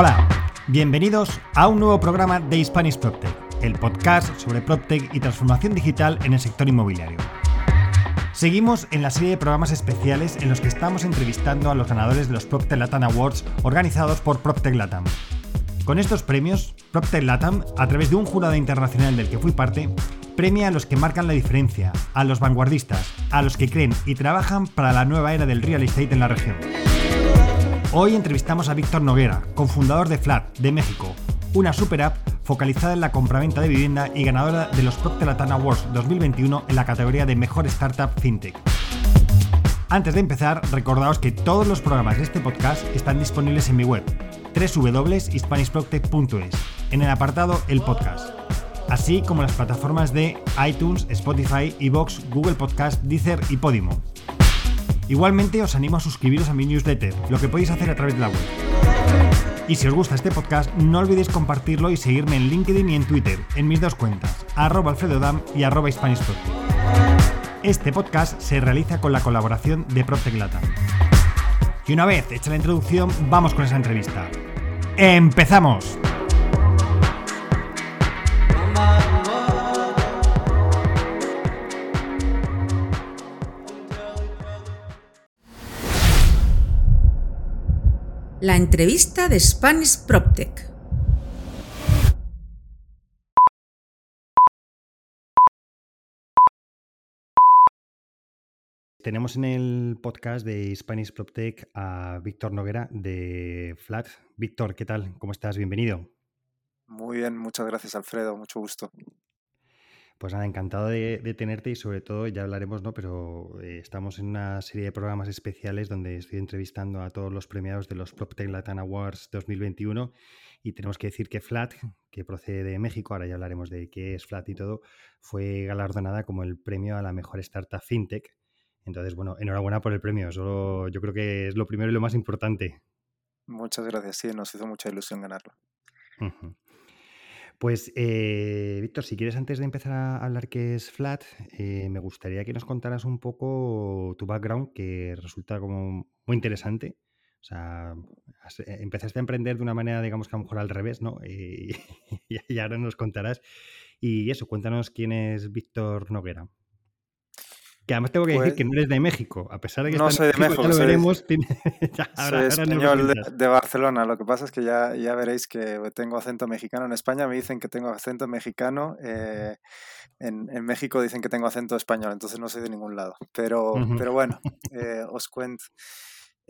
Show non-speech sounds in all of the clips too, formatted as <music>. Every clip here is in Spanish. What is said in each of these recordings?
Hola, bienvenidos a un nuevo programa de Spanish PropTech, el podcast sobre PropTech y transformación digital en el sector inmobiliario. Seguimos en la serie de programas especiales en los que estamos entrevistando a los ganadores de los PropTech Latam Awards organizados por PropTech Latam. Con estos premios, PropTech Latam, a través de un jurado internacional del que fui parte, premia a los que marcan la diferencia, a los vanguardistas, a los que creen y trabajan para la nueva era del real estate en la región. Hoy entrevistamos a Víctor Noguera, cofundador de Flat, de México, una super app focalizada en la compraventa de vivienda y ganadora de los Procter Latam Awards 2021 en la categoría de Mejor Startup FinTech. Antes de empezar, recordaos que todos los programas de este podcast están disponibles en mi web, www.hispanishproctech.es, en el apartado El Podcast, así como las plataformas de iTunes, Spotify, Evox, Google Podcast, Deezer y Podimo. Igualmente os animo a suscribiros a mi newsletter, lo que podéis hacer a través de la web. Y si os gusta este podcast, no olvidéis compartirlo y seguirme en LinkedIn y en Twitter, en mis dos cuentas, arroba alfredodam y arroba Este podcast se realiza con la colaboración de PropTech Y una vez hecha la introducción, vamos con esa entrevista. ¡Empezamos! La entrevista de Spanish PropTech. Tenemos en el podcast de Spanish PropTech a Víctor Noguera de Flat. Víctor, ¿qué tal? ¿Cómo estás? Bienvenido. Muy bien, muchas gracias Alfredo, mucho gusto. Pues nada, encantado de, tenerte y sobre todo, ya hablaremos, ¿no? Pero eh, estamos en una serie de programas especiales donde estoy entrevistando a todos los premiados de los PropTech Latin Awards 2021 y tenemos que decir que Flat, que procede de México, ahora ya hablaremos de qué es Flat y todo, fue galardonada como el premio a la mejor startup fintech. Entonces, bueno, enhorabuena por el premio. Solo yo creo que es lo primero y lo más importante. Muchas gracias, sí, nos hizo mucha ilusión ganarlo. Pues, eh, Víctor, si quieres, antes de empezar a hablar qué es Flat, eh, me gustaría que nos contaras un poco tu background, que resulta como muy interesante. O sea, eh, empezaste a emprender de una manera, digamos que a lo mejor al revés, ¿no? <laughs> Y, y ahora nos contarás. Y eso, cuéntanos quién es Víctor Noguera. Que además tengo que decir que pues no eres de México, a pesar de que no soy de México, ya lo veremos. <laughs> soy español de, Barcelona. Lo que pasa es que ya, ya veréis que tengo acento mexicano. En España me dicen que tengo acento mexicano. Eh, en, en, México dicen que tengo acento español, entonces no soy de ningún lado. Pero, pero bueno, eh, os cuento.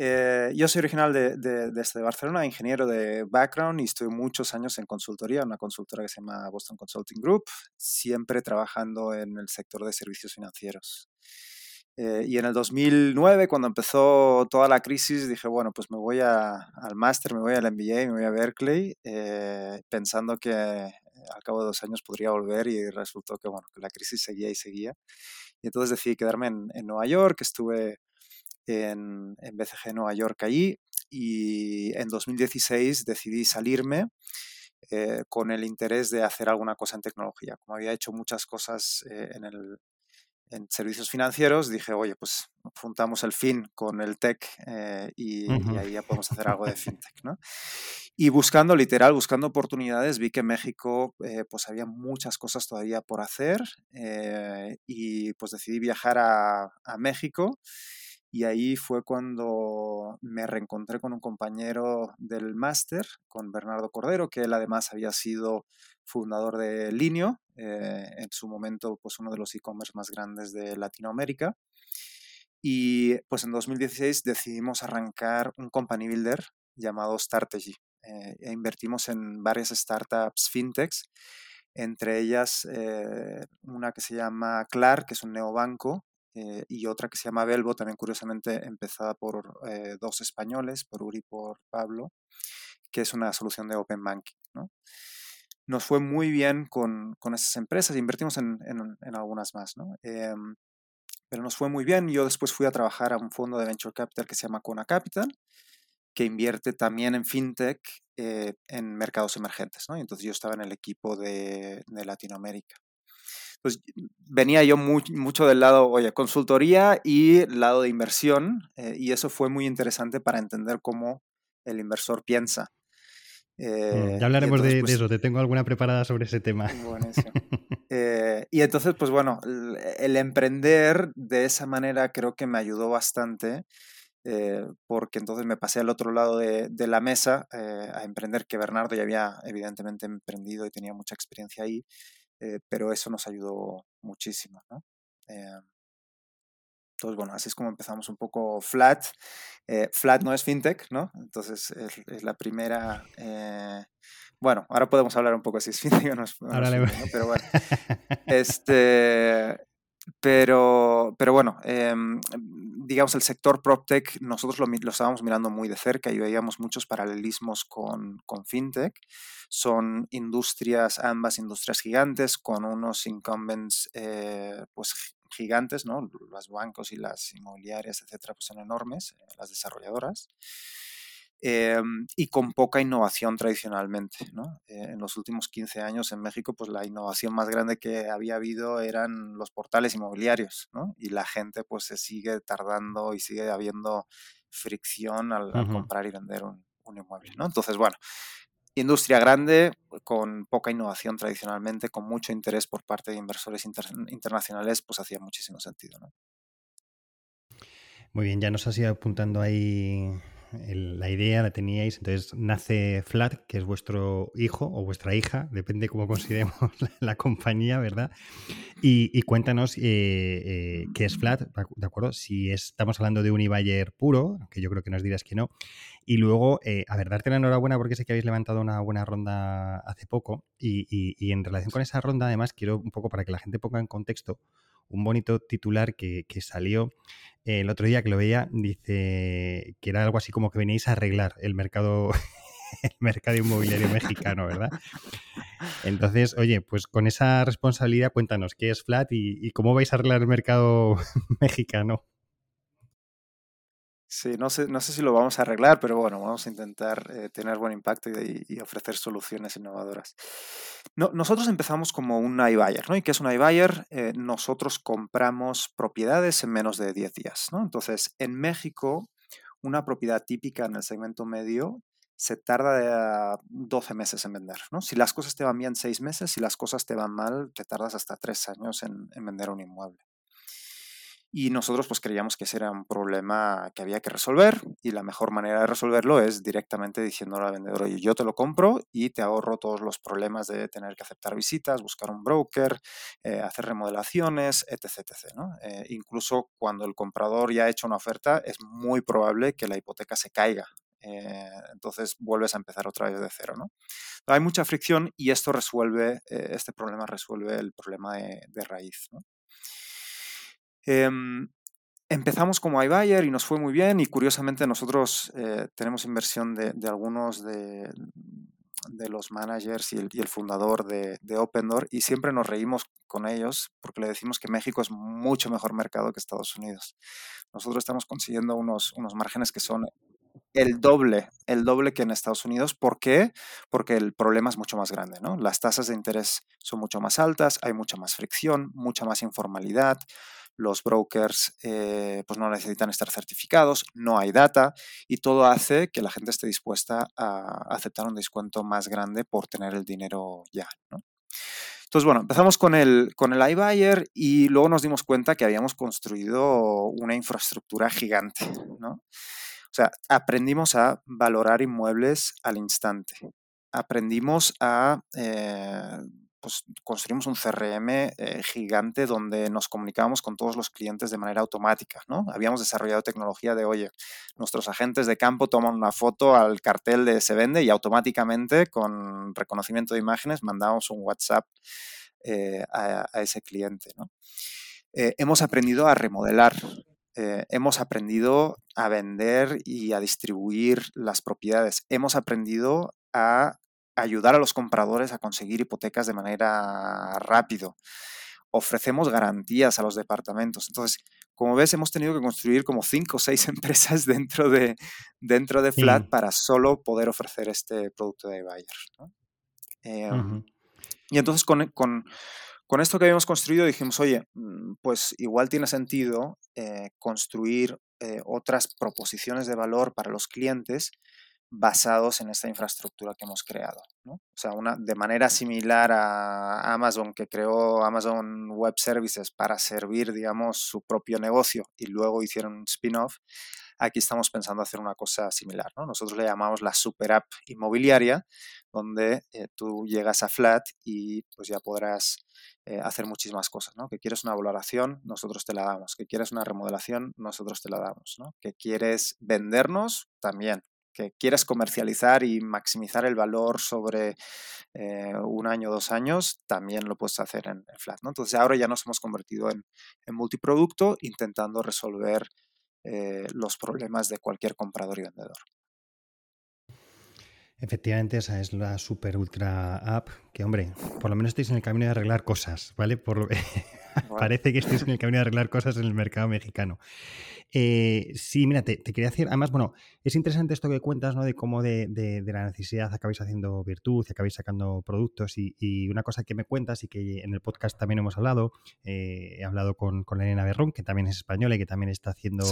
Eh, yo soy original de, de, desde Barcelona, ingeniero de background y estuve muchos años en consultoría, una consultora que se llama Boston Consulting Group, siempre trabajando en el sector de servicios financieros. Eh, y en el 2009, cuando empezó toda la crisis, dije, bueno, pues me voy a, al máster, me voy al MBA, me voy a Berkeley, eh, pensando que al cabo de dos años podría volver y resultó que, bueno, que la crisis seguía y seguía. Y entonces decidí quedarme en, en Nueva York, estuve en, en BCG Nueva York allí y en 2016 decidí salirme eh, con el interés de hacer alguna cosa en tecnología. Como había hecho muchas cosas eh, en, el, en servicios financieros, dije, oye, pues juntamos el fin con el tech eh, y, ahí ya podemos hacer algo de fintech, ¿no? Y buscando, literal, buscando oportunidades, vi que en México pues había muchas cosas todavía por hacer y pues decidí viajar a, a México y ahí fue cuando me reencontré con un compañero del máster, con Bernardo Cordero, que él además había sido fundador de Linio, eh, en su momento pues uno de los e-commerce más grandes de Latinoamérica. Y pues en 2016 decidimos arrancar un company builder llamado Strategy. Eh, e invertimos en varias startups fintechs, entre ellas eh, una que se llama Clar, que es un neobanco, eh, y otra que se llama Belbo, también curiosamente empezada por eh, dos españoles, por Uri y por Pablo, que es una solución de Open Banking. ¿no? Nos fue muy bien con, con esas empresas, invertimos en, en, algunas más, ¿no? Em, pero nos fue muy bien. Yo después fui a trabajar a un fondo de Venture Capital que se llama Cona Capital, que invierte también en FinTech eh, en mercados emergentes. ¿no? Y entonces yo estaba en el equipo de, de Latinoamérica pues venía yo mucho del lado, oye, consultoría y lado de inversión, eh, y eso fue muy interesante para entender cómo el inversor piensa. Mm, ya hablaremos de, pues eso, te tengo alguna preparada sobre ese tema. Buenísimo. <laughs> y entonces, pues bueno, el, emprender de esa manera creo que me ayudó bastante. porque entonces me pasé al otro lado de, de la mesa a emprender, que Bernardo ya había evidentemente emprendido y tenía mucha experiencia ahí, pero eso nos ayudó muchísimo. ¿no? Entonces, bueno, así es como empezamos un poco flat. Eh, flat no es fintech, ¿no? Entonces, es, la primera... Eh, bueno, ahora podemos hablar un poco si es <laughs> fintech o no es, fintech, Pero bueno, este, pero, pero bueno, em, digamos, el sector PropTech, nosotros lo, lo, estábamos mirando muy de cerca y veíamos muchos paralelismos con, con, FinTech. Son industrias, ambas industrias gigantes, con unos incumbents eh, pues, gigantes, ¿no? Los bancos y las inmobiliarias, etcétera, pues son enormes, eh, las desarrolladoras. Em, y con poca innovación tradicionalmente. ¿no? Eh, en los últimos 15 años en México, pues la innovación más grande que había habido eran los portales inmobiliarios, ¿no? y la gente pues se sigue tardando y sigue habiendo fricción al, comprar y vender un, inmueble. ¿no? Entonces, bueno, industria grande, con poca innovación tradicionalmente, con mucho interés por parte de inversores internacionales, pues hacía muchísimo sentido. ¿no? Muy bien, ya nos has ido apuntando ahí la idea la teníais, entonces nace Flat, que es vuestro hijo o vuestra hija, depende cómo consideremos <laughs> la, compañía, ¿verdad? Y, cuéntanos eh, eh, qué es Flat, ¿de acuerdo? Si estamos hablando de un Ibayer puro, que yo creo que nos dirás que no. Y luego, eh, a ver, darte la enhorabuena porque sé que habéis levantado una buena ronda hace poco. Y, y, en relación con esa ronda, además, quiero un poco para que la gente ponga en contexto un bonito titular que, que salió el otro día que lo veía, dice que era algo así como que veníais a arreglar el mercado, <laughs> el mercado inmobiliario mexicano, ¿verdad? Entonces, oye, pues con esa responsabilidad cuéntanos qué es Flat y cómo vais a arreglar el mercado <laughs> mexicano. Sí, no sé, no sé si lo vamos a arreglar, pero bueno, vamos a intentar eh, tener buen impacto y, ofrecer soluciones innovadoras. No, nosotros empezamos como un iBuyer, ¿no? ¿Y qué es un iBuyer? Eh, nosotros compramos propiedades en menos de 10 días, ¿no? Entonces, en México, una propiedad típica en el segmento medio se tarda 12 meses en vender, ¿no? Si las cosas te van bien, 6 meses, si las cosas te van mal, te tardas hasta 3 años en vender un inmueble. Y nosotros pues creíamos que ese era un problema que había que resolver y la mejor manera de resolverlo es directamente diciéndole al vendedor, oye, yo te lo compro y te ahorro todos los problemas de tener que aceptar visitas, buscar un broker, eh, hacer remodelaciones, etc. etc ¿no? Eh, incluso cuando el comprador ya ha hecho una oferta, es muy probable que la hipoteca se caiga. Eh, entonces vuelves a empezar otra vez de cero. ¿no? Hay mucha fricción y esto resuelve, este problema resuelve el problema de, de raíz. ¿no? Em, empezamos como iBuyer y nos fue muy bien y curiosamente nosotros eh, tenemos inversión de, algunos de, los managers y el, fundador de, de, OpenDoor y siempre nos reímos con ellos porque le decimos que México es mucho mejor mercado que Estados Unidos. Nosotros estamos consiguiendo unos, unos márgenes que son el doble, el doble que en Estados Unidos. ¿Por qué? Porque el problema es mucho más grande, ¿no? Las tasas de interés son mucho más altas, hay mucha más fricción, mucha más informalidad, los brokers eh, pues no necesitan estar certificados, no hay data y todo hace que la gente esté dispuesta a aceptar un descuento más grande por tener el dinero ya. Entonces, bueno, empezamos con el, con el iBuyer y luego nos dimos cuenta que habíamos construido una infraestructura gigante. O sea, aprendimos a valorar inmuebles al instante. Aprendimos a... Eh, pues construimos un CRM eh, gigante donde nos comunicábamos con todos los clientes de manera automática, ¿no? Habíamos desarrollado tecnología de, oye, nuestros agentes de campo toman una foto al cartel de se vende y automáticamente con reconocimiento de imágenes mandamos un WhatsApp eh, a, ese cliente. Eh, hemos aprendido a remodelar, hemos aprendido a vender y a distribuir las propiedades, hemos aprendido a ayudar a los compradores a conseguir hipotecas de manera rápido. Ofrecemos garantías a los departamentos. Entonces, como ves, hemos tenido que construir como cinco o seis <laughs> empresas dentro de, dentro de Flat para solo poder ofrecer este producto de buyer. Em, y entonces con, con, esto que habíamos construido dijimos, oye, mm, pues igual tiene sentido eh, construir eh, otras proposiciones de valor para los clientes basados en esta infraestructura que hemos creado. O sea, una, de manera similar a Amazon, que creó Amazon Web Services para servir, digamos, su propio negocio y luego hicieron un spin-off, aquí estamos pensando hacer una cosa similar. Nosotros le llamamos la super app inmobiliaria, donde eh, tú llegas a Flat y pues ya podrás eh, hacer muchísimas cosas. Que quieres una valoración, nosotros te la damos. Que quieres una remodelación, nosotros te la damos. Que quieres vendernos, también que quieres comercializar y maximizar el valor sobre eh, un año, dos años, también lo puedes hacer en, Flat. ¿no? Entonces ahora ya nos hemos convertido en, multiproducto intentando resolver eh, los problemas de cualquier comprador y vendedor. Efectivamente, esa es la super ultra app que, hombre, por lo menos estáis en el camino de arreglar cosas, ¿vale? Por... <laughs> Parece que estáis en el camino de arreglar cosas en el mercado mexicano. Eh, sí, mira, te, quería decir, además, bueno, es interesante esto que cuentas, ¿no? De cómo de, la necesidad acabáis haciendo virtud y acabáis sacando productos. Y, una cosa que me cuentas y que en el podcast también hemos hablado, eh, he hablado con, con Elena Berrón, que también es española y que también está haciendo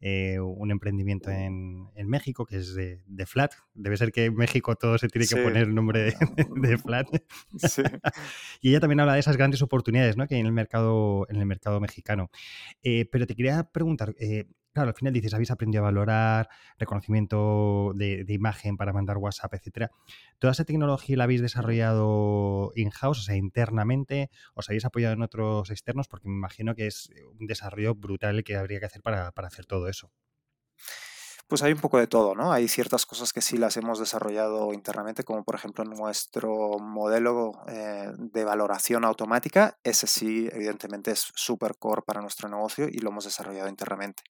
eh, un emprendimiento en, México, que es de, Flat. Debe ser que en México todo se tiene que poner el nombre de, <laughs> <laughs> Flat. <laughs> y ella también habla de esas grandes oportunidades ¿no? que hay en el mercado, en el mercado mexicano. pero te quería preguntar, eh, claro, al final dices, habéis aprendido a valorar, reconocimiento de, imagen para mandar WhatsApp, etcétera. ¿Toda esa tecnología la habéis desarrollado in-house, o sea, internamente? ¿Os habéis apoyado en otros externos? Porque me imagino que es un desarrollo brutal que habría que hacer para hacer todo eso. Pues hay un poco de todo, ¿no? Hay ciertas cosas que sí las hemos desarrollado internamente, como por ejemplo nuestro modelo eh, de valoración automática. Ese sí, evidentemente, es súper core para nuestro negocio y lo hemos desarrollado internamente.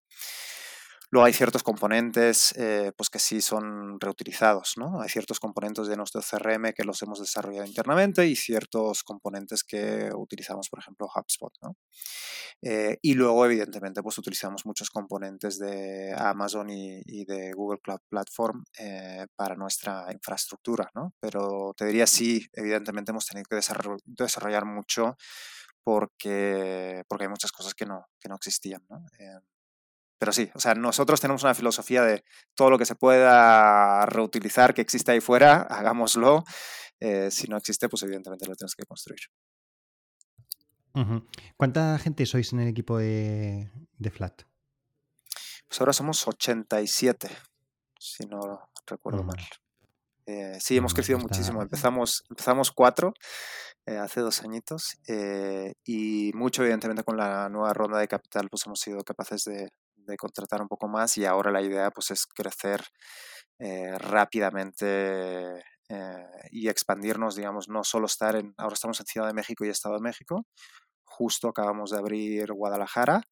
Luego hay ciertos componentes eh, pues que sí son reutilizados, ¿no? Hay ciertos componentes de nuestro CRM que los hemos desarrollado internamente y ciertos componentes que utilizamos, por ejemplo, HubSpot, ¿no? Eh, y luego, evidentemente, pues utilizamos muchos componentes de Amazon y, de Google Cloud Platform eh, para nuestra infraestructura, ¿no? Pero te diría sí, evidentemente hemos tenido que desarrollar, mucho porque, porque hay muchas cosas que no, que no existían, ¿no? Pero sí, o sea, nosotros tenemos una filosofía de todo lo que se pueda reutilizar, que existe ahí fuera, hagámoslo. Eh, si no existe, pues evidentemente lo tienes que construir. ¿Cuánta gente sois en el equipo de, Flat? Pues ahora somos 87, si no recuerdo mal. Eh, sí, hemos crecido muchísimo. Empezamos, empezamos cuatro eh, hace dos añitos y mucho, evidentemente, con la nueva ronda de capital, pues hemos sido capaces de, de contratar un poco más y ahora la idea pues es crecer eh, rápidamente eh, y expandirnos, digamos, no solo estar en, ahora estamos en Ciudad de México y Estado de México, justo acabamos de abrir Guadalajara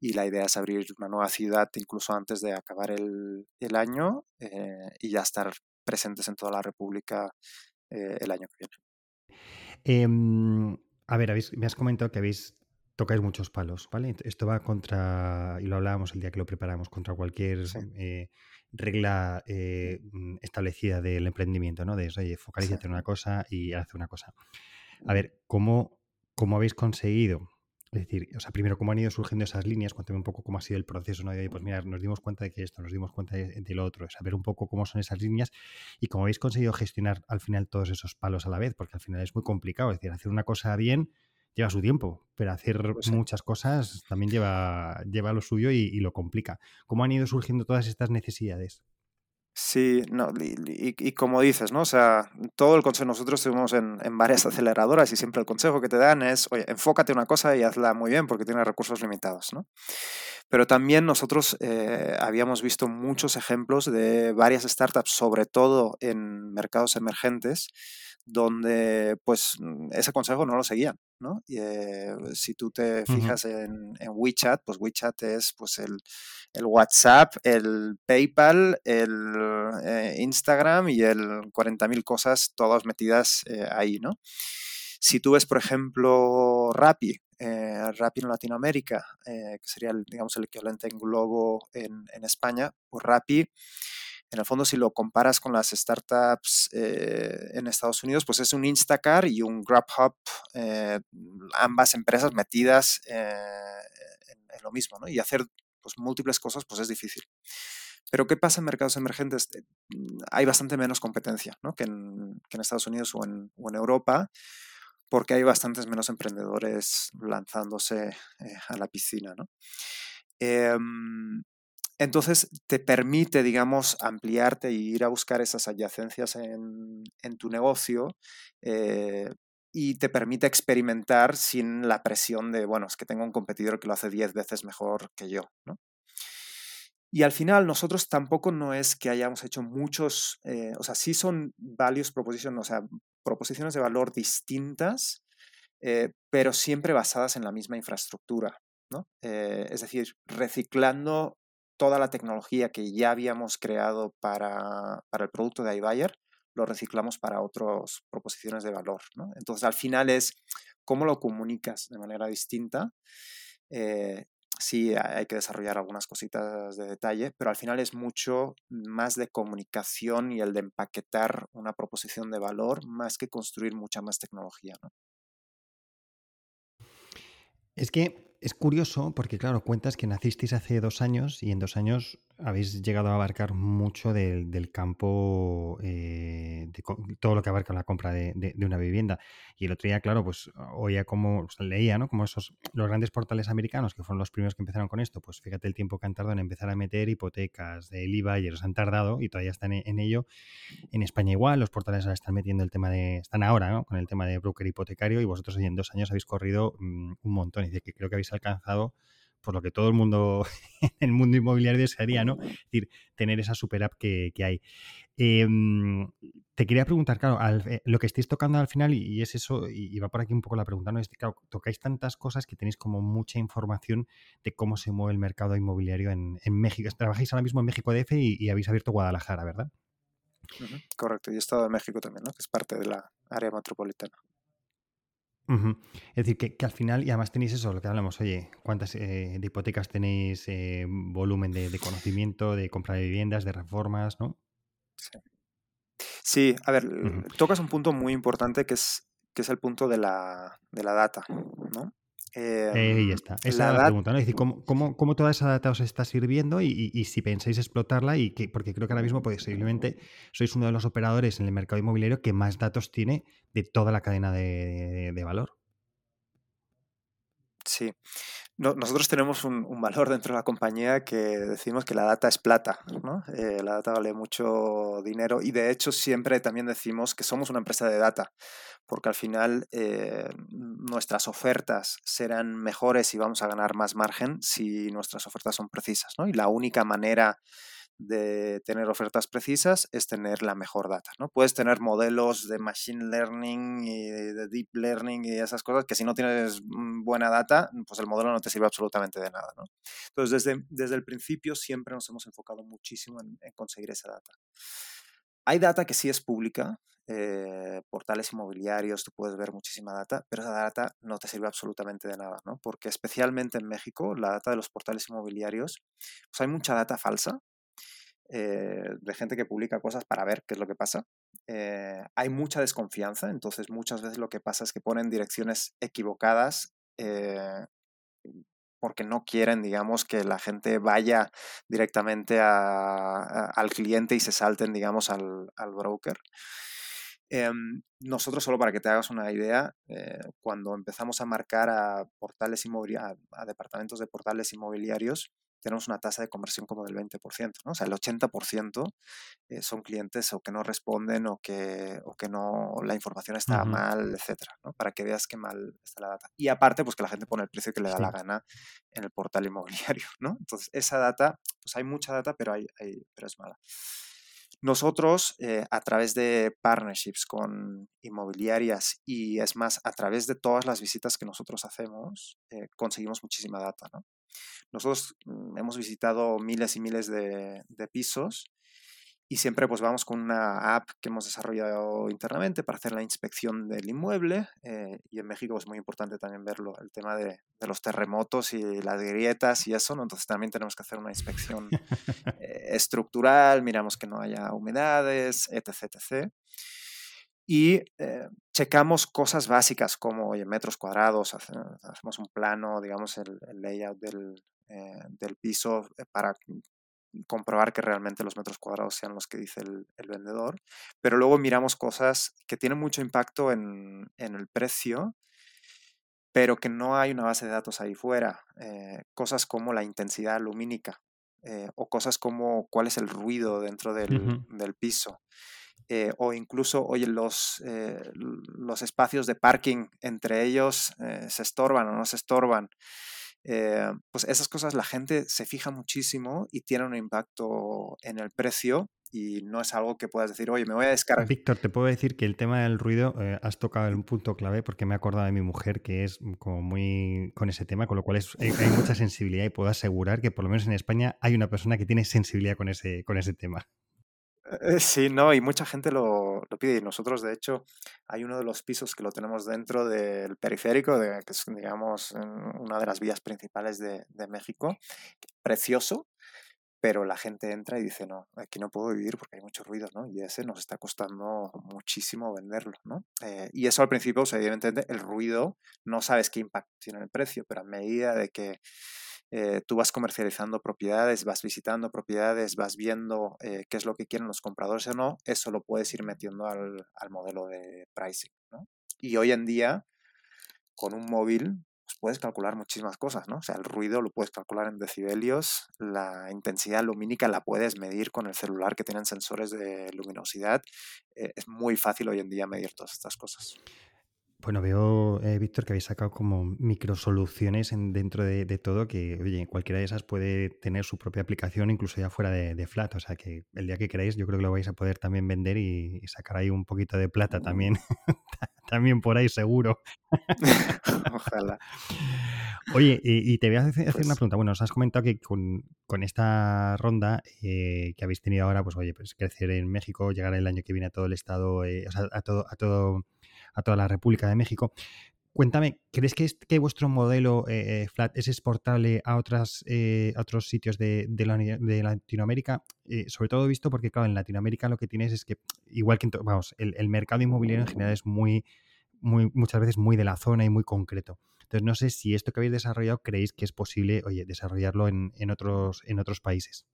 y la idea es abrir una nueva ciudad incluso antes de acabar el, el año eh, y ya estar presentes en toda la República el año que viene. Em, a ver, me has comentado que habéis tocáis muchos palos, ¿vale? Esto va contra, y lo hablábamos el día que lo preparamos, contra cualquier eh, regla eh, mm, establecida del emprendimiento, ¿no? De, oye, focalízate en una cosa y haz una cosa. A ver, ¿cómo, ¿cómo habéis conseguido? Es decir, o sea, primero, ¿cómo han ido surgiendo esas líneas? Cuéntame un poco cómo ha sido el proceso, ¿no? De, pues mira, nos dimos cuenta de que esto, nos dimos cuenta de, de, lo otro, saber un poco cómo son esas líneas y cómo habéis conseguido gestionar al final todos esos palos a la vez, porque al final es muy complicado, es decir, hacer una cosa bien lleva su tiempo, pero hacer pues muchas cosas también lleva, lleva lo suyo y, lo complica. ¿Cómo han ido surgiendo todas estas necesidades? Sí, no, y, como dices, ¿no? O sea, todo el consejo, nosotros estuvimos en, en, varias aceleradoras y siempre el consejo que te dan es, oye, enfócate una cosa y hazla muy bien porque tiene recursos limitados, ¿no? Pero también nosotros eh, habíamos visto muchos ejemplos de varias startups, sobre todo en mercados emergentes, donde pues mm, ese consejo no lo seguían, ¿no? Y, eh, si tú te fijas en, WeChat, pues WeChat es pues el, WhatsApp, el PayPal, el eh, Instagram y el 40.000 cosas todas metidas eh, ahí, ¿no? Si tú ves, por ejemplo, Rappi, Rappi en Latinoamérica, que sería, el, digamos, el equivalente en Globo en, en España, pues Rappi en el fondo, si lo comparas con las startups eh, en Estados Unidos, pues es un Instacar y un GrabHub, eh, ambas empresas metidas eh, en, lo mismo, ¿no? Y hacer pues, múltiples cosas, pues es difícil. Pero ¿qué pasa en mercados emergentes? Mm, hay bastante menos competencia ¿no? que, en, Estados Unidos o en, Europa, porque hay bastantes menos emprendedores lanzándose eh, a la piscina. ¿no? Entonces te permite, digamos, ampliarte e ir a buscar esas adyacencias en, tu negocio eh, y te permite experimentar sin la presión de, bueno, es que tengo un competidor que lo hace 10 veces mejor que yo. ¿no? Y al final nosotros tampoco no es que hayamos hecho muchos, eh, o sea, sí son varios proposiciones, o sea, proposiciones de valor distintas, eh, pero siempre basadas en la misma infraestructura. ¿no? es decir, reciclando toda la tecnología que ya habíamos creado para, el producto de iBuyer, lo reciclamos para otras proposiciones de valor. Entonces, al final es cómo lo comunicas de manera distinta. Eh, sí, hay que desarrollar algunas cositas de detalle, pero al final es mucho más de comunicación y el de empaquetar una proposición de valor más que construir mucha más tecnología. Es que es curioso porque, claro, cuentas que nacisteis hace dos años y en dos años habéis llegado a abarcar mucho del, campo, eh, de todo lo que abarca la compra de, una vivienda. Y el otro día, claro, pues oía como, leía, ¿no? Como esos, los grandes portales americanos que fueron los primeros que empezaron con esto, pues fíjate el tiempo que han tardado en empezar a meter hipotecas del IVA y ellos han tardado y todavía están en, ello. En España igual, los portales ahora están metiendo el tema de, están ahora, ¿no? Con el tema de broker hipotecario y vosotros en dos años habéis corrido mm, un montón. Y dice que creo que habéis alcanzado por lo que todo el mundo <laughs> en el mundo inmobiliario desearía, ¿no? Es decir, tener esa super app que, hay. Em, te quería preguntar, claro, eh, lo que estáis tocando al final, y, es eso, y, va por aquí un poco la pregunta, ¿no? Es que, claro, tocáis tantas cosas que tenéis como mucha información de cómo se mueve el mercado inmobiliario en, México. Trabajáis ahora mismo en México DF y, y habéis abierto Guadalajara, ¿verdad? Correcto, y he estado en México también, ¿no? Que es parte de la área metropolitana. Es decir, que, al final, y además tenéis eso, lo que hablamos, oye, ¿cuántas eh, de hipotecas tenéis, eh, volumen de, conocimiento, de compra de viviendas, de reformas, ¿no? Sí. a ver, tocas un punto muy importante que es, que es el punto de la, de la data, ¿no? Ahí em, está. Esa es la pregunta, ¿no? Es decir, ¿cómo, cómo, toda esa data os está sirviendo y, si pensáis explotarla? y que, Porque creo que ahora mismo posiblemente sois uno de los operadores en el mercado inmobiliario que más datos tiene de toda la cadena de, valor. Sí. Nosotros tenemos un, valor dentro de la compañía que decimos que la data es plata, ¿no? Eh, la data vale mucho dinero y de hecho siempre también decimos que somos una empresa de data porque al final eh, nuestras ofertas serán mejores y vamos a ganar más margen si nuestras ofertas son precisas. ¿no? Y la única manera de tener ofertas precisas es tener la mejor data. ¿no? Puedes tener modelos de machine learning y de deep learning y esas cosas que si no tienes mm, buena data, pues el modelo no te sirve absolutamente de nada. ¿no? Entonces, desde, desde el principio siempre nos hemos enfocado muchísimo en conseguir esa data. Hay data que sí es pública, eh, portales inmobiliarios, tú puedes ver muchísima data, pero esa data no te sirve absolutamente de nada, ¿no? Porque especialmente en México, la data de los portales inmobiliarios, pues hay mucha data falsa eh, de gente que publica cosas para ver qué es lo que pasa. Eh, hay mucha desconfianza, entonces muchas veces lo que pasa es que ponen direcciones equivocadas porque no quieren, digamos, que la gente vaya directamente al cliente y se salten, digamos, al, broker. Em, nosotros, solo para que te hagas una idea, eh, cuando empezamos a marcar a portales inmobiliarios, a, departamentos de portales inmobiliarios, tenemos una tasa de conversión como del 20%, ¿no? O sea, el 80% eh, son clientes o que no responden o que, o que no, la información está mal, etcétera, ¿no? Para que veas qué mal está la data. Y aparte, pues que la gente pone el precio que le da la gana en el portal inmobiliario, <laughs> ¿no? Entonces, esa data, pues hay mucha data, pero, hay, pero es mala. Nosotros, eh, a través de partnerships con inmobiliarias y es más, a través de todas las visitas que nosotros hacemos, eh, conseguimos muchísima data. ¿no? Nosotros mm, hemos visitado miles y miles de, pisos y siempre pues vamos con una app que hemos desarrollado internamente para hacer la inspección del inmueble eh, y en México es muy importante también verlo, el tema de, los terremotos y las grietas y eso, ¿no? entonces también tenemos que hacer una inspección <laughs> eh, estructural, miramos que no haya humedades, etc. etc. Y eh, checamos cosas básicas como oye, metros cuadrados, hacemos un plano, digamos, el layout del, eh, del piso eh, para comprobar que realmente los metros cuadrados sean los que dice el, vendedor. Pero luego miramos cosas que tienen mucho impacto en, el precio, pero que no hay una base de datos ahí fuera. Eh, cosas como la intensidad lumínica eh, o cosas como cuál es el ruido dentro del, del piso. Eh, o incluso, oye, los, los espacios de parking entre ellos se estorban o no se estorban. Pues esas cosas la gente se fija muchísimo y tiene un impacto en el precio y no es algo que puedas decir, oye, me voy a descargar. Víctor, te puedo decir que el tema del ruido has tocado un punto clave porque me he acordado de mi mujer que es como muy con ese tema, con lo cual hay, hay, mucha sensibilidad y puedo asegurar que por lo menos en España hay una persona que tiene sensibilidad con ese, con ese tema. Eh, sí, no, y mucha gente lo, pide. Y nosotros, de hecho, hay uno de los pisos que lo tenemos dentro del periférico, de, que es, digamos, una de las vías principales de, México. Precioso, pero la gente entra y dice, no, aquí no puedo vivir porque hay mucho ruido, ¿no? Y ese nos está costando muchísimo venderlo, ¿no? Eh, y eso al principio, o sea, evidentemente, el ruido no sabes qué impacto tiene en el precio, pero a medida de que eh, tú vas comercializando propiedades, vas visitando propiedades, vas viendo eh, qué es lo que quieren los compradores o no, eso lo puedes ir metiendo al, modelo de pricing. Y hoy en día, con un móvil, pues puedes calcular muchísimas cosas, ¿no? O sea, el ruido lo puedes calcular en decibelios, la intensidad lumínica la puedes medir con el celular que tienen sensores de luminosidad. Eh, es muy fácil hoy en día medir todas estas cosas. Bueno, veo, eh, Víctor, que habéis sacado como microsoluciones en, dentro de, todo que, oye, cualquiera de esas puede tener su propia aplicación, incluso ya fuera de, Flat. O sea que el día que queráis, yo creo que lo vais a poder también vender y, sacar ahí un poquito de plata también. <laughs> También por ahí, seguro. <laughs> Ojalá. Oye, y, te voy a hacer, una pues pregunta. Bueno, os has comentado que con, esta ronda eh, que habéis tenido ahora, pues oye, pues crecer en México, llegar el año que viene a todo el estado, eh, o sea, a todo, a todo a toda la República de México. Cuéntame, ¿crees que, que vuestro modelo eh, eh, flat es exportable a, otras, eh, otros sitios de, Latinoamérica? sobre todo visto porque, claro, en Latinoamérica lo que tienes es que, igual que, vamos, el, mercado inmobiliario en general es muy, muy, muchas veces muy de la zona y muy concreto. Entonces, no sé si esto que habéis desarrollado creéis que es posible, oye, desarrollarlo en otros países.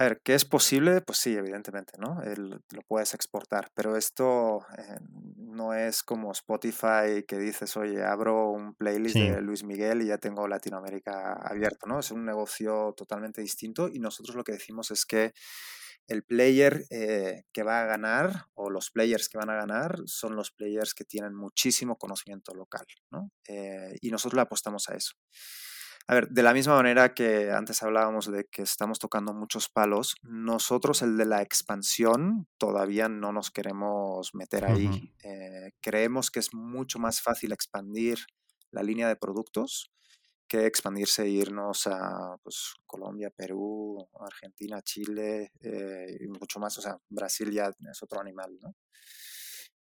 A ver, ¿qué es posible? Pues sí, evidentemente, ¿no? lo puedes exportar, pero esto eh, no es como Spotify que dices, oye, abro un playlist de Luis Miguel y ya tengo Latinoamérica abierto, ¿no? Es un negocio totalmente distinto y nosotros lo que decimos es que el player eh, que va a ganar o los players que van a ganar son los players que tienen muchísimo conocimiento local, ¿no? Eh, y nosotros le apostamos a eso. A ver, de la misma manera que antes hablábamos de que estamos tocando muchos palos, nosotros el de la expansión todavía no nos queremos meter ahí. Eh, creemos que es mucho más fácil expandir la línea de productos que expandirse e irnos a pues, Colombia, Perú, Argentina, Chile eh, y mucho más. O sea, Brasil ya es otro animal, ¿no?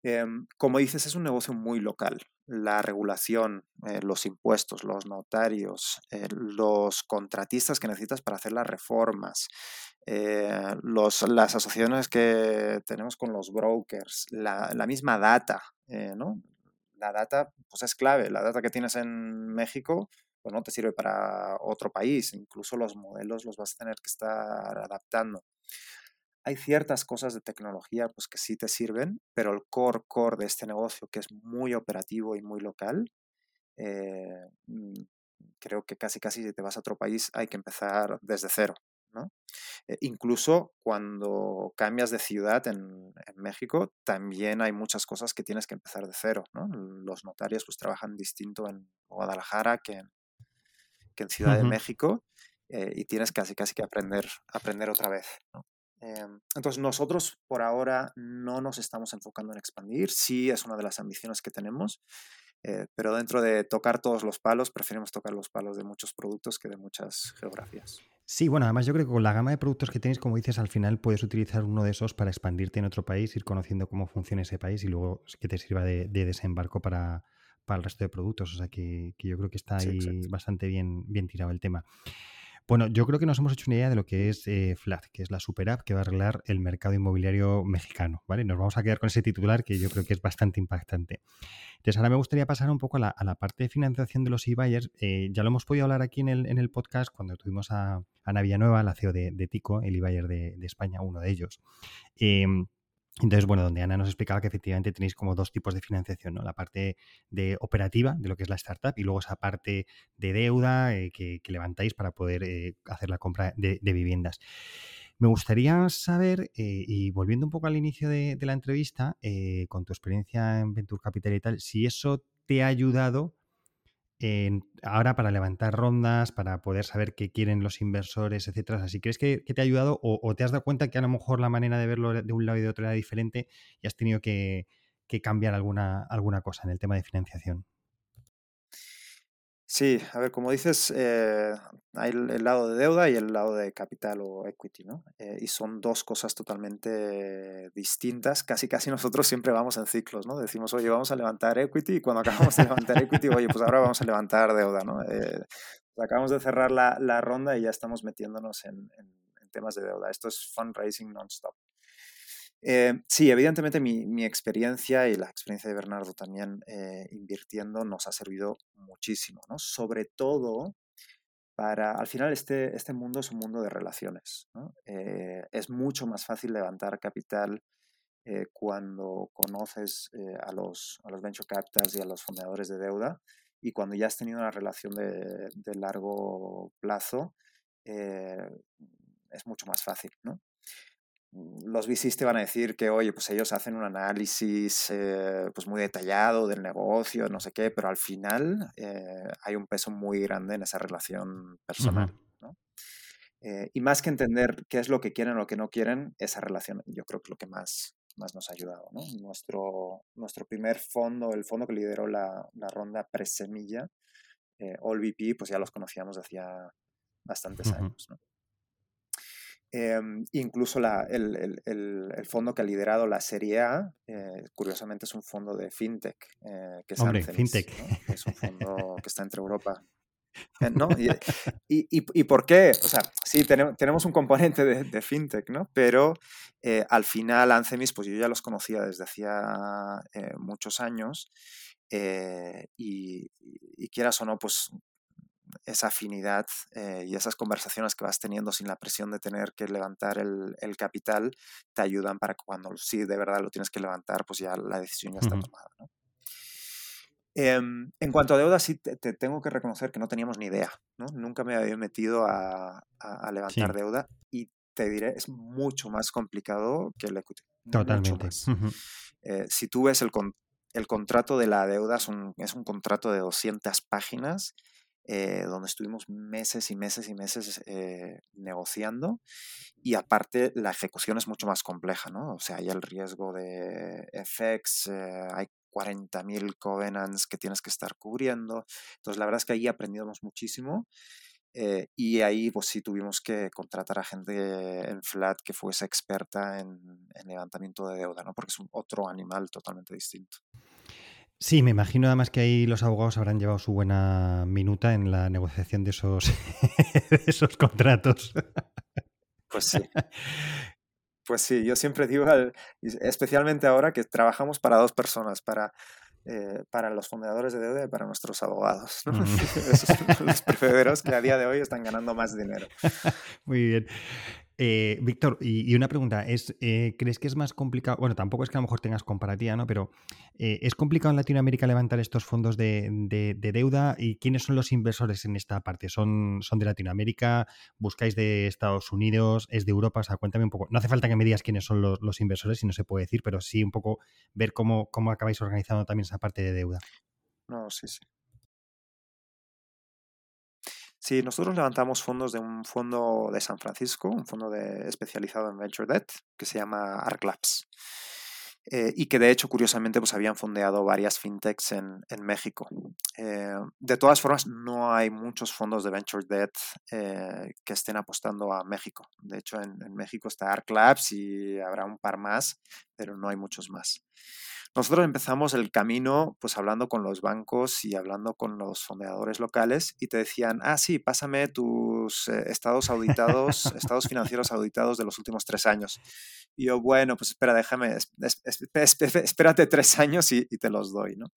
Em, como dices, es un negocio muy local. La regulación, eh, los impuestos, los notarios, eh, los contratistas que necesitas para hacer las reformas, eh, las asociaciones que tenemos con los brokers, la, misma data, ¿no? La data pues es clave. La data que tienes en México pues no te sirve para otro país. Incluso los modelos los vas a tener que estar adaptando hay ciertas cosas de tecnología pues, que sí te sirven, pero el core core de este negocio, que es muy operativo y muy local, eh, mm, creo que casi casi si te vas a otro país hay que empezar desde cero. ¿no? Eh, incluso cuando cambias de ciudad en, México, también hay muchas cosas que tienes que empezar de cero. ¿no? Los notarios pues trabajan distinto en Guadalajara que en, que en Ciudad de México eh, y tienes casi casi que aprender, aprender otra vez. ¿no? Em, entonces nosotros por ahora no nos estamos enfocando en expandir, sí es una de las ambiciones que tenemos, eh, pero dentro de tocar todos los palos, preferimos tocar los palos de muchos productos que de muchas geografías. Sí, bueno, además yo creo que con la gama de productos que tenéis, como dices, al final puedes utilizar uno de esos para expandirte en otro país, ir conociendo cómo funciona ese país y luego que te sirva de, desembarco para, el resto de productos. O sea que, yo creo que está ahí bastante bien, bien tirado el tema. Bueno, yo creo que nos hemos hecho una idea de lo que es eh, Flat, que es la super app que va a arreglar el mercado inmobiliario mexicano, ¿vale? Nos vamos a quedar con ese titular que yo creo que es bastante impactante. Entonces, ahora me gustaría pasar un poco a la, parte de financiación de los e-buyers. Eh, ya lo hemos podido hablar aquí en el, podcast cuando tuvimos a Ana Villanueva, la CEO de, Tico, el e-buyer de, España, uno de ellos. Em, entonces, bueno, donde Ana nos explicaba que efectivamente tenéis como dos tipos de financiación, ¿no? La parte de operativa de lo que es la startup y luego esa parte de deuda eh, que, levantáis para poder eh, hacer la compra de, viviendas. Me gustaría saber, eh, y volviendo un poco al inicio de, de la entrevista, con tu experiencia en Venture Capital y tal, si eso te ha ayudado ahora para levantar rondas, para poder saber qué quieren los inversores, etcétera. Si crees que, te ha ayudado o, te has dado cuenta que a lo mejor la manera de verlo de un lado y de otro era diferente y has tenido que, que cambiar alguna, alguna cosa en el tema de financiación. Sí, a ver, como dices, eh, hay el, lado de deuda y el lado de capital o equity, ¿no? Eh, y son dos cosas totalmente distintas. Casi, casi <laughs> nosotros siempre vamos en ciclos, ¿no? Decimos, oye, vamos a levantar equity y cuando acabamos de levantar equity, oye, pues ahora vamos a levantar deuda, ¿no? Eh, acabamos de cerrar la, la, ronda y ya estamos metiéndonos en, en temas de deuda. Esto es fundraising non-stop. Eh, sí, evidentemente mi, experiencia y la experiencia de Bernardo también eh, invirtiendo nos ha servido muchísimo, ¿no? Sobre todo para, al final este, este mundo es un mundo de relaciones, eh, es mucho más fácil levantar capital cuando conoces a, los, a los venture capitals y a los fundadores de deuda y cuando ya has tenido una relación de, de largo plazo, es mucho más fácil, ¿no? Los VCs te van a decir que, oye, pues ellos hacen un análisis eh, pues muy detallado del negocio, no sé qué, pero al final eh, hay un peso muy grande en esa relación personal. Eh, y más que entender qué es lo que quieren o lo que no quieren, esa relación yo creo que es lo que más, más nos ha ayudado. Nuestro, nuestro primer fondo, el fondo que lideró la, la ronda presemilla, All VP, pues ya los conocíamos hacía bastantes años. ¿no? Em, incluso el, fondo que ha liderado la Serie A, eh, curiosamente es un fondo de FinTech, eh, que es Hombre, FinTech. es un fondo que está entre Europa. Eh, ¿no? Y, <laughs> por qué? O sea, sí, tenemos, un componente de, FinTech, ¿no? Pero al final Ancemis, pues yo ya los conocía desde hacía muchos años y, y, quieras o no, pues esa afinidad eh, y esas conversaciones que vas teniendo sin la presión de tener que levantar el, capital te ayudan para que cuando sí de verdad lo tienes que levantar, pues ya la decisión ya está tomada. Em, en cuanto a deuda, sí te, tengo que reconocer que no teníamos ni idea. ¿no? Nunca me había metido a, levantar deuda y te diré, es mucho más complicado que el equity. Totalmente. Eh, si tú ves el, el contrato de la deuda, es un, es un contrato de 200 páginas eh, donde estuvimos meses y meses y meses eh, negociando y aparte la ejecución es mucho más compleja, ¿no? O sea, hay el riesgo de FX, eh, hay 40.000 covenants que tienes que estar cubriendo. Entonces, la verdad es que ahí aprendimos muchísimo y ahí pues sí tuvimos que contratar a gente en Flat que fuese experta en, en levantamiento de deuda, ¿no? Porque es un otro animal totalmente distinto. Sí, me imagino además que ahí los abogados habrán llevado su buena minuta en la negociación de esos, <laughs> esos contratos. Pues sí. Pues sí, yo siempre digo, especialmente ahora que trabajamos para dos personas, para, eh, para los fundadores de deuda y para nuestros abogados. Mm. <laughs> Esos son los prefereros que a día de hoy están ganando más dinero. <laughs> Muy bien. Eh, Víctor, y, una pregunta, es, eh, ¿crees que es más complicado? Bueno, tampoco es que a lo mejor tengas comparativa, ¿no? Pero eh, ¿es complicado en Latinoamérica levantar estos fondos de, deuda? ¿Y quiénes son los inversores en esta parte? ¿Son, ¿Son de Latinoamérica? ¿Buscáis de Estados Unidos? ¿Es de Europa? O sea, cuéntame un poco. No hace falta que me digas quiénes son los, inversores, si no se puede decir, pero sí un poco ver cómo, cómo acabáis organizando también esa parte de deuda. No, sí, sí. Sí, nosotros levantamos fondos de un fondo de San Francisco, un fondo de, especializado en Venture Debt, que se llama ARC Labs. Eh, y que de hecho, curiosamente, pues habían fondeado varias fintechs en, en México. Eh, de todas formas, no hay muchos fondos de Venture Debt eh, que estén apostando a México. De hecho, en, en México está ARC Labs y habrá un par más, pero no hay muchos más. Nosotros empezamos el camino pues hablando con los bancos y hablando con los fondeadores locales y te decían, ah, sí, pásame tus eh, estados auditados, <laughs> estados financieros auditados de los últimos tres años. Y yo, bueno, pues espera, déjame, espérate tres años y, y te los doy, ¿no?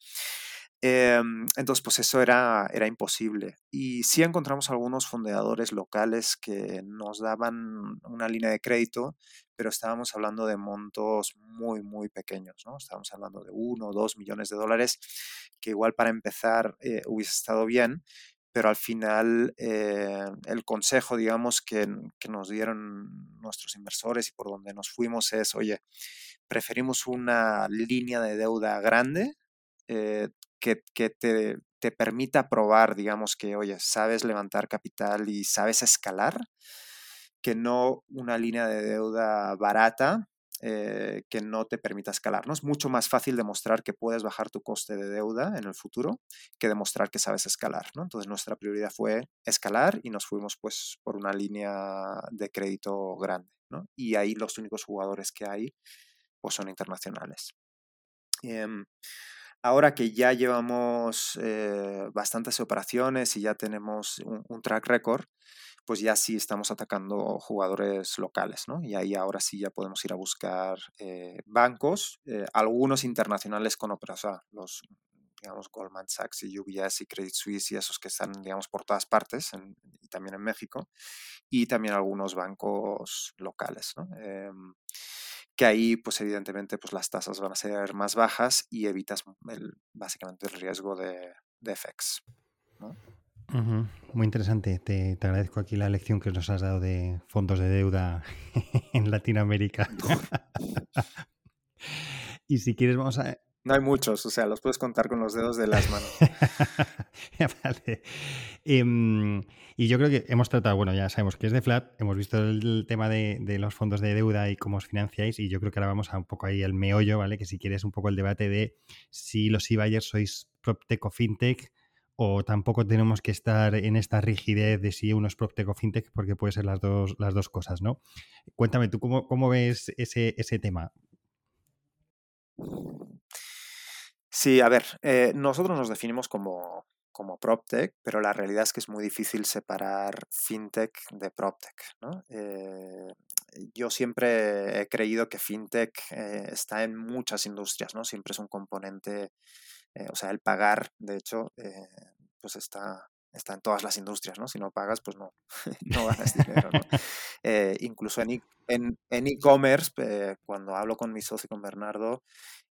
Em, entonces, pues eso era, era imposible. Y sí encontramos algunos fondeadores locales que nos daban una línea de crédito, pero estábamos hablando de montos muy, muy pequeños, ¿no? Estábamos hablando de uno o dos millones de dólares, que igual para empezar eh, hubiese estado bien, pero al final eh, el consejo, digamos, que, que, nos dieron nuestros inversores y por donde nos fuimos es, oye, preferimos una línea de deuda grande, eh, que, te, permita probar, digamos, que, oye, sabes levantar capital y sabes escalar, que no una línea de deuda barata eh, que no te permita escalar. ¿no? Es mucho más fácil demostrar que puedes bajar tu coste de deuda en el futuro que demostrar que sabes escalar. ¿no? Entonces nuestra prioridad fue escalar y nos fuimos pues por una línea de crédito grande. ¿no? Y ahí los únicos jugadores que hay pues son internacionales. Em, Ahora que ya llevamos eh, bastantes operaciones y ya tenemos un, track record, pues ya sí estamos atacando jugadores locales, ¿no? Y ahí ahora sí ya podemos ir a buscar eh, bancos, eh, algunos internacionales con operación, los digamos Goldman Sachs y UBS y Credit Suisse y esos que están digamos por todas partes y también en México y también algunos bancos locales, ¿no? Em, que ahí pues evidentemente pues las tasas van a ser más bajas y evitas el, básicamente el riesgo de, de FX. Muy interesante. Te, te, agradezco aquí la lección que nos has dado de fondos de deuda <laughs> en Latinoamérica. <laughs> y si quieres vamos a, no hay muchos, o sea, los puedes contar con los dedos de las manos. <laughs> vale. Em, y yo creo que hemos tratado, bueno, ya sabemos que es de Flat, hemos visto el, tema de, los fondos de deuda y cómo os financiáis, y yo creo que ahora vamos a un poco ahí al meollo, ¿vale? Que si quieres un poco el debate de si los e sois PropTech o FinTech, o tampoco tenemos que estar en esta rigidez de si uno es PropTech o FinTech, porque puede ser las dos, las dos cosas, ¿no? Cuéntame, ¿tú cómo, cómo ves ese, ese tema? Sí, a ver, eh, nosotros nos definimos como, como PropTech, pero la realidad es que es muy difícil separar FinTech de PropTech. ¿no? Eh, yo siempre he creído que FinTech eh, está en muchas industrias, ¿no? Siempre es un componente, o sea, el pagar, de hecho, pues está, está en todas las industrias, ¿no? Si no pagas, pues no, <laughs> no ganas dinero, ¿no? <laughs> incluso en e-commerce, cuando hablo con mi socio, con Bernardo,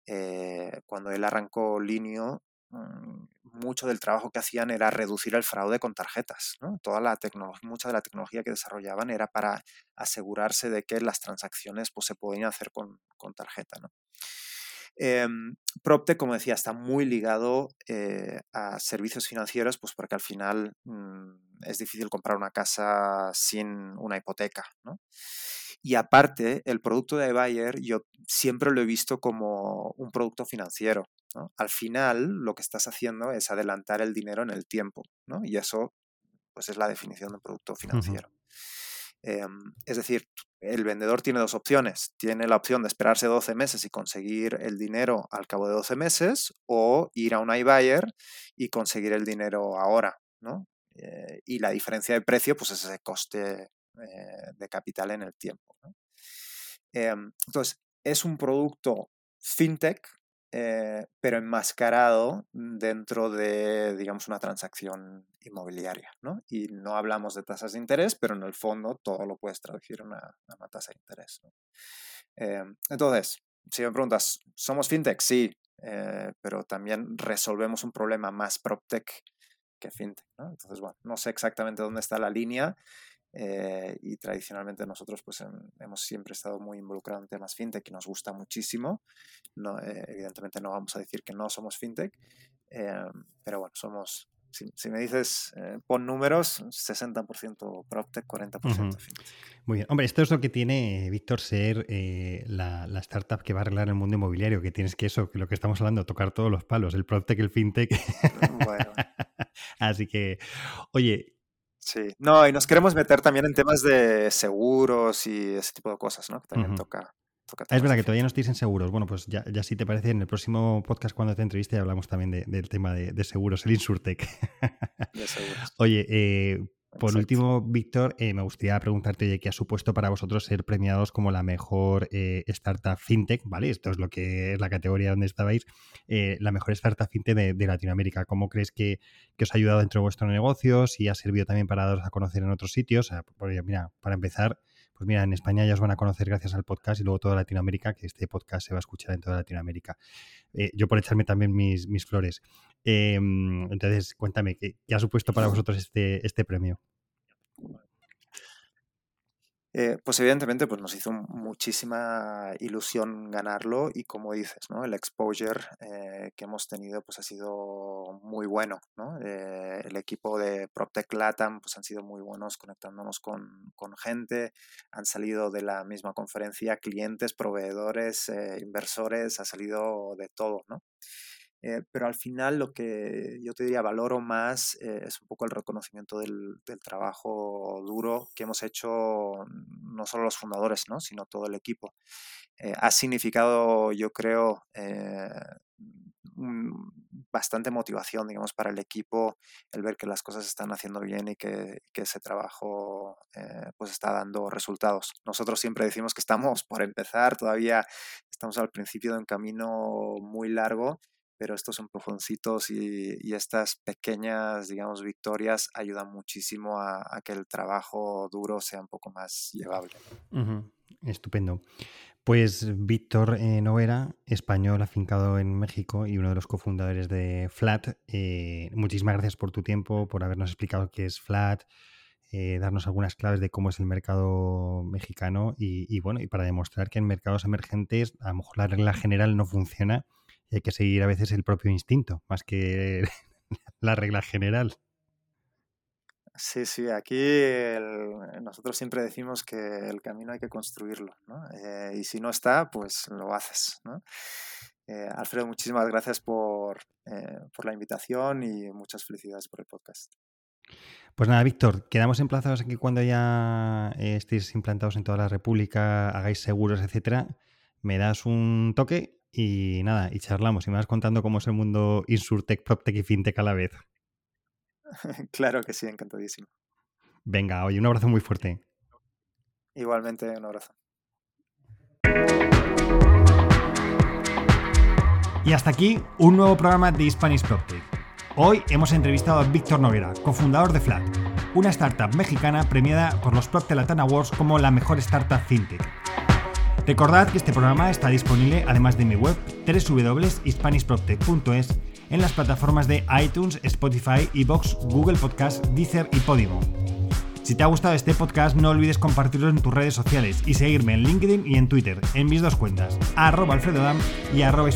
eh, cuando él arrancó Linio, mm, mucho del trabajo que hacían era reducir el fraude con tarjetas. Toda la tecnología, mucha de la tecnología que desarrollaban era para asegurarse de que las transacciones pues, se podían hacer con, con tarjeta. ¿no? Eh, PropTech, como decía, está muy ligado eh, a servicios financieros, pues porque al final mm, es difícil comprar una casa sin una hipoteca. ¿no? Y aparte, el producto de Bayer yo siempre lo he visto como un producto financiero. Al final, lo que estás haciendo es adelantar el dinero en el tiempo, ¿no? Y eso, pues es la definición de un producto financiero. Em, es decir, el vendedor tiene dos opciones. Tiene la opción de esperarse 12 meses y conseguir el dinero al cabo de 12 meses o ir a un iBuyer y conseguir el dinero ahora, ¿no? Eh, y la diferencia de precio, pues es ese coste eh, de capital en el tiempo. Em, entonces, es un producto fintech, eh, pero enmascarado dentro de, digamos, una transacción inmobiliaria. ¿no? Y no hablamos de tasas de interés, pero en el fondo todo lo puedes traducir en una, tasa de interés. Em, entonces, si me preguntas, ¿somos fintech? Sí, eh, pero también resolvemos un problema más PropTech que fintech. Entonces, bueno, no sé exactamente dónde está la línea eh, y tradicionalmente nosotros pues hemos siempre estado muy involucrados en temas fintech y nos gusta muchísimo. No, eh, evidentemente no vamos a decir que no somos fintech, eh, pero bueno, somos, si, me dices pon números, 60% PropTech, 40% fintech. Muy bien. Hombre, esto es lo que tiene, Víctor, ser la, la, startup que va a arreglar el mundo inmobiliario, que tienes que eso, que lo que estamos hablando, tocar todos los palos, el PropTech, el fintech. Bueno. <laughs> Así que, oye, Sí, no, y nos queremos meter también en temas de seguros y ese tipo de cosas, ¿no? Que también toca. es verdad que todavía no estáis en seguros. Bueno, pues ya, ya si te parece, en el próximo podcast cuando te entreviste hablamos también del tema de, seguros, el Insurtech. <laughs> Oye, eh, por último, Víctor, eh, me gustaría preguntarte, oye, ¿qué ha supuesto para vosotros ser premiados como la mejor eh, startup fintech? ¿Vale? Esto es lo que es la categoría donde estabais, eh, la mejor startup fintech de, Latinoamérica. ¿Cómo crees que, os ha ayudado dentro de vuestro negocio? Si ha servido también para daros a conocer en otros sitios. mira, para empezar, pues mira, en España ya os van a conocer gracias al podcast y luego toda Latinoamérica, que este podcast se va a escuchar en toda Latinoamérica. yo por echarme también mis, mis flores. Em, entonces, cuéntame, ¿qué, ha supuesto para vosotros este, este premio? Eh, pues evidentemente pues nos hizo muchísima ilusión ganarlo y como dices, ¿no? el exposure eh, que hemos tenido pues ha sido muy bueno. ¿no? Eh, el equipo de PropTech Latam pues han sido muy buenos conectándonos con, con gente, han salido de la misma conferencia clientes, proveedores, inversores, ha salido de todo. ¿no? Eh, pero al final lo que yo te diría valoro más eh, es un poco el reconocimiento del, trabajo duro que hemos hecho no solo los fundadores, ¿no? sino todo el equipo. Eh, ha significado, yo creo, bastante motivación, digamos, para el equipo el ver que las cosas se están haciendo bien y que, que ese trabajo pues está dando resultados. Nosotros siempre decimos que estamos por empezar, todavía estamos al principio de un camino muy largo pero estos empujoncitos y, y, estas pequeñas, digamos, victorias ayudan muchísimo a, que el trabajo duro sea un poco más llevable. Estupendo. Pues Víctor eh, Novera, español afincado en México y uno de los cofundadores de Flat, eh, muchísimas gracias por tu tiempo, por habernos explicado qué es Flat, eh, darnos algunas claves de cómo es el mercado mexicano y, y, bueno, y para demostrar que en mercados emergentes a lo mejor la regla general no funciona hay que seguir a veces el propio instinto, más que <laughs> la regla general. Sí, sí, aquí nosotros siempre decimos que el camino hay que construirlo, ¿no? Eh, y si no está, pues lo haces, ¿no? Eh, Alfredo, muchísimas gracias por, eh, por, la invitación y muchas felicidades por el podcast. Pues nada, Víctor, quedamos emplazados aquí cuando ya estéis implantados en toda la República, hagáis seguros, etcétera. Me das un toque y nada, y charlamos y me vas contando cómo es el mundo Insurtech, PropTech y FinTech a la vez. <laughs> claro que sí, encantadísimo. Venga, oye, un abrazo muy fuerte. Igualmente, un abrazo. Y hasta aquí un nuevo programa de Spanish PropTech. Hoy hemos entrevistado a Víctor Noguera, cofundador de Flat, una startup mexicana premiada por los PropTech Latin Awards como la mejor startup fintech. Recordad que este programa está disponible además de mi web www.hispanishproctech.es en las plataformas de iTunes, Spotify, Evox, Google Podcast, Deezer y Podimo. Si te ha gustado este podcast, no olvides compartirlo en tus redes sociales y seguirme en LinkedIn y en Twitter, en mis dos cuentas, arroba alfredodam y arroba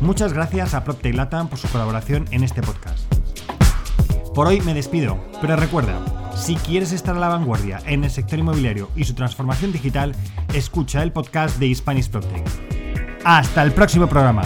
Muchas gracias a PropTech Latam por su colaboración en este podcast. Por hoy me despido, pero recuerda, si quieres estar a la vanguardia en el sector inmobiliario y su transformación digital, escucha el podcast de Hispanic Protect. Hasta el próximo programa.